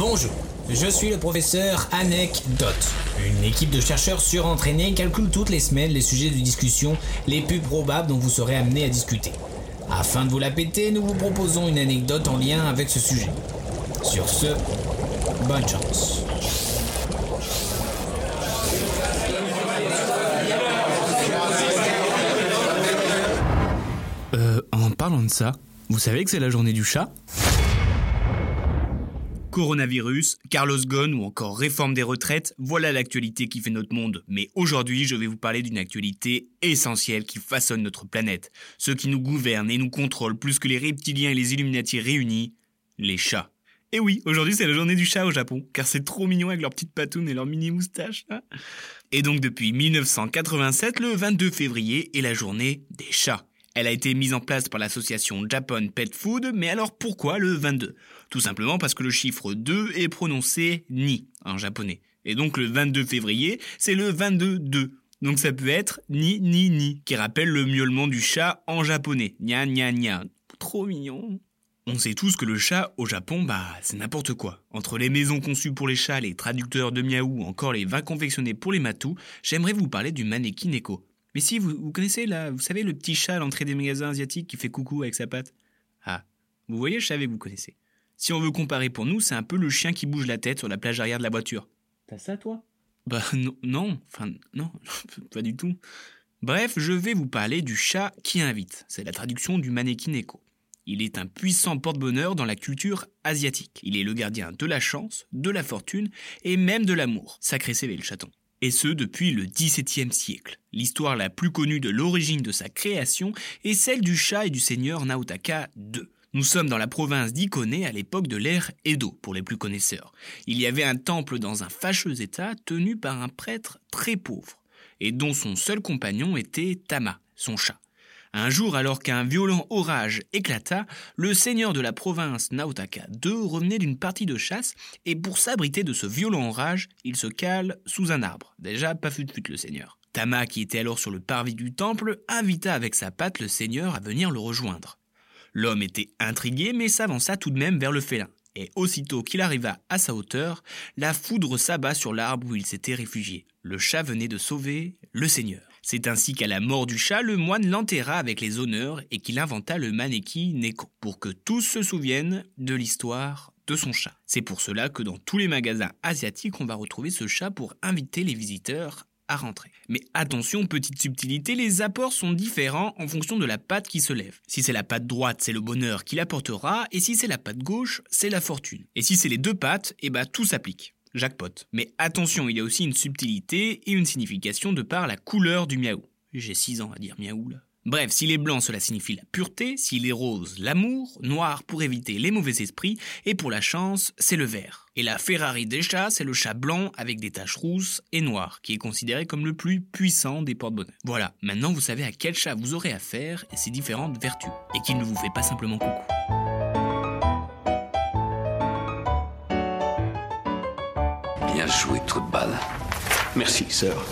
Bonjour, je suis le professeur Anecdote. Une équipe de chercheurs surentraînés calcule toutes les semaines les sujets de discussion les plus probables dont vous serez amené à discuter. Afin de vous la péter, nous vous proposons une anecdote en lien avec ce sujet. Sur ce, bonne chance. Euh, en parlant de ça, vous savez que c'est la journée du chat? Coronavirus, Carlos Ghosn ou encore réforme des retraites, voilà l'actualité qui fait notre monde. Mais aujourd'hui, je vais vous parler d'une actualité essentielle qui façonne notre planète. Ceux qui nous gouvernent et nous contrôlent plus que les reptiliens et les Illuminati réunis, les chats. Et oui, aujourd'hui c'est la journée du chat au Japon, car c'est trop mignon avec leurs petites patounes et leurs mini moustaches. Hein. et donc depuis 1987, le 22 février est la journée des chats. Elle a été mise en place par l'association Japan Pet Food, mais alors pourquoi le 22 Tout simplement parce que le chiffre 2 est prononcé ni en japonais. Et donc le 22 février, c'est le 22-2. Donc ça peut être ni ni ni, qui rappelle le miaulement du chat en japonais. Nya nya nya. Trop mignon. On sait tous que le chat au Japon, bah, c'est n'importe quoi. Entre les maisons conçues pour les chats, les traducteurs de miaou, encore les vins confectionnés pour les matous, j'aimerais vous parler du maneki neko. Mais si, vous, connaissez là, vous savez le petit chat à l'entrée des magasins asiatiques qui fait coucou avec sa patte? Ah, vous voyez, je savais que vous connaissez. Si on veut comparer pour nous, c'est un peu le chien qui bouge la tête sur la plage arrière de la voiture. T'as ça toi? Bah non, non, enfin non, pas du tout. Bref, je vais vous parler du chat qui invite. C'est la traduction du Neko. Il est un puissant porte-bonheur dans la culture asiatique. Il est le gardien de la chance, de la fortune et même de l'amour. Sacré CV le chaton et ce depuis le XVIIe siècle. L'histoire la plus connue de l'origine de sa création est celle du chat et du seigneur Naotaka II. Nous sommes dans la province d'Ikone à l'époque de l'ère Edo, pour les plus connaisseurs. Il y avait un temple dans un fâcheux état tenu par un prêtre très pauvre, et dont son seul compagnon était Tama, son chat. Un jour, alors qu'un violent orage éclata, le seigneur de la province Naotaka II revenait d'une partie de chasse et pour s'abriter de ce violent orage, il se cale sous un arbre. Déjà, pas fut fut le seigneur. Tama, qui était alors sur le parvis du temple, invita avec sa patte le seigneur à venir le rejoindre. L'homme était intrigué mais s'avança tout de même vers le félin. Et aussitôt qu'il arriva à sa hauteur, la foudre s'abat sur l'arbre où il s'était réfugié. Le chat venait de sauver le seigneur. C'est ainsi qu'à la mort du chat, le moine l'enterra avec les honneurs et qu'il inventa le maneki Neko, pour que tous se souviennent de l'histoire de son chat. C'est pour cela que dans tous les magasins asiatiques, on va retrouver ce chat pour inviter les visiteurs à rentrer. Mais attention, petite subtilité, les apports sont différents en fonction de la patte qui se lève. Si c'est la patte droite, c'est le bonheur qui l'apportera, et si c'est la patte gauche, c'est la fortune. Et si c'est les deux pattes, eh ben tout s'applique jackpot. Mais attention, il y a aussi une subtilité et une signification de par la couleur du miaou. J'ai 6 ans à dire miaou là. Bref, s'il est blanc, cela signifie la pureté, s'il est rose, l'amour, noir pour éviter les mauvais esprits, et pour la chance, c'est le vert. Et la Ferrari des chats, c'est le chat blanc avec des taches rousses et noires, qui est considéré comme le plus puissant des porte-bonheur. Voilà, maintenant vous savez à quel chat vous aurez affaire et ses différentes vertus, et qu'il ne vous fait pas simplement coucou. Bien joué, trou de balle. Merci, sœur.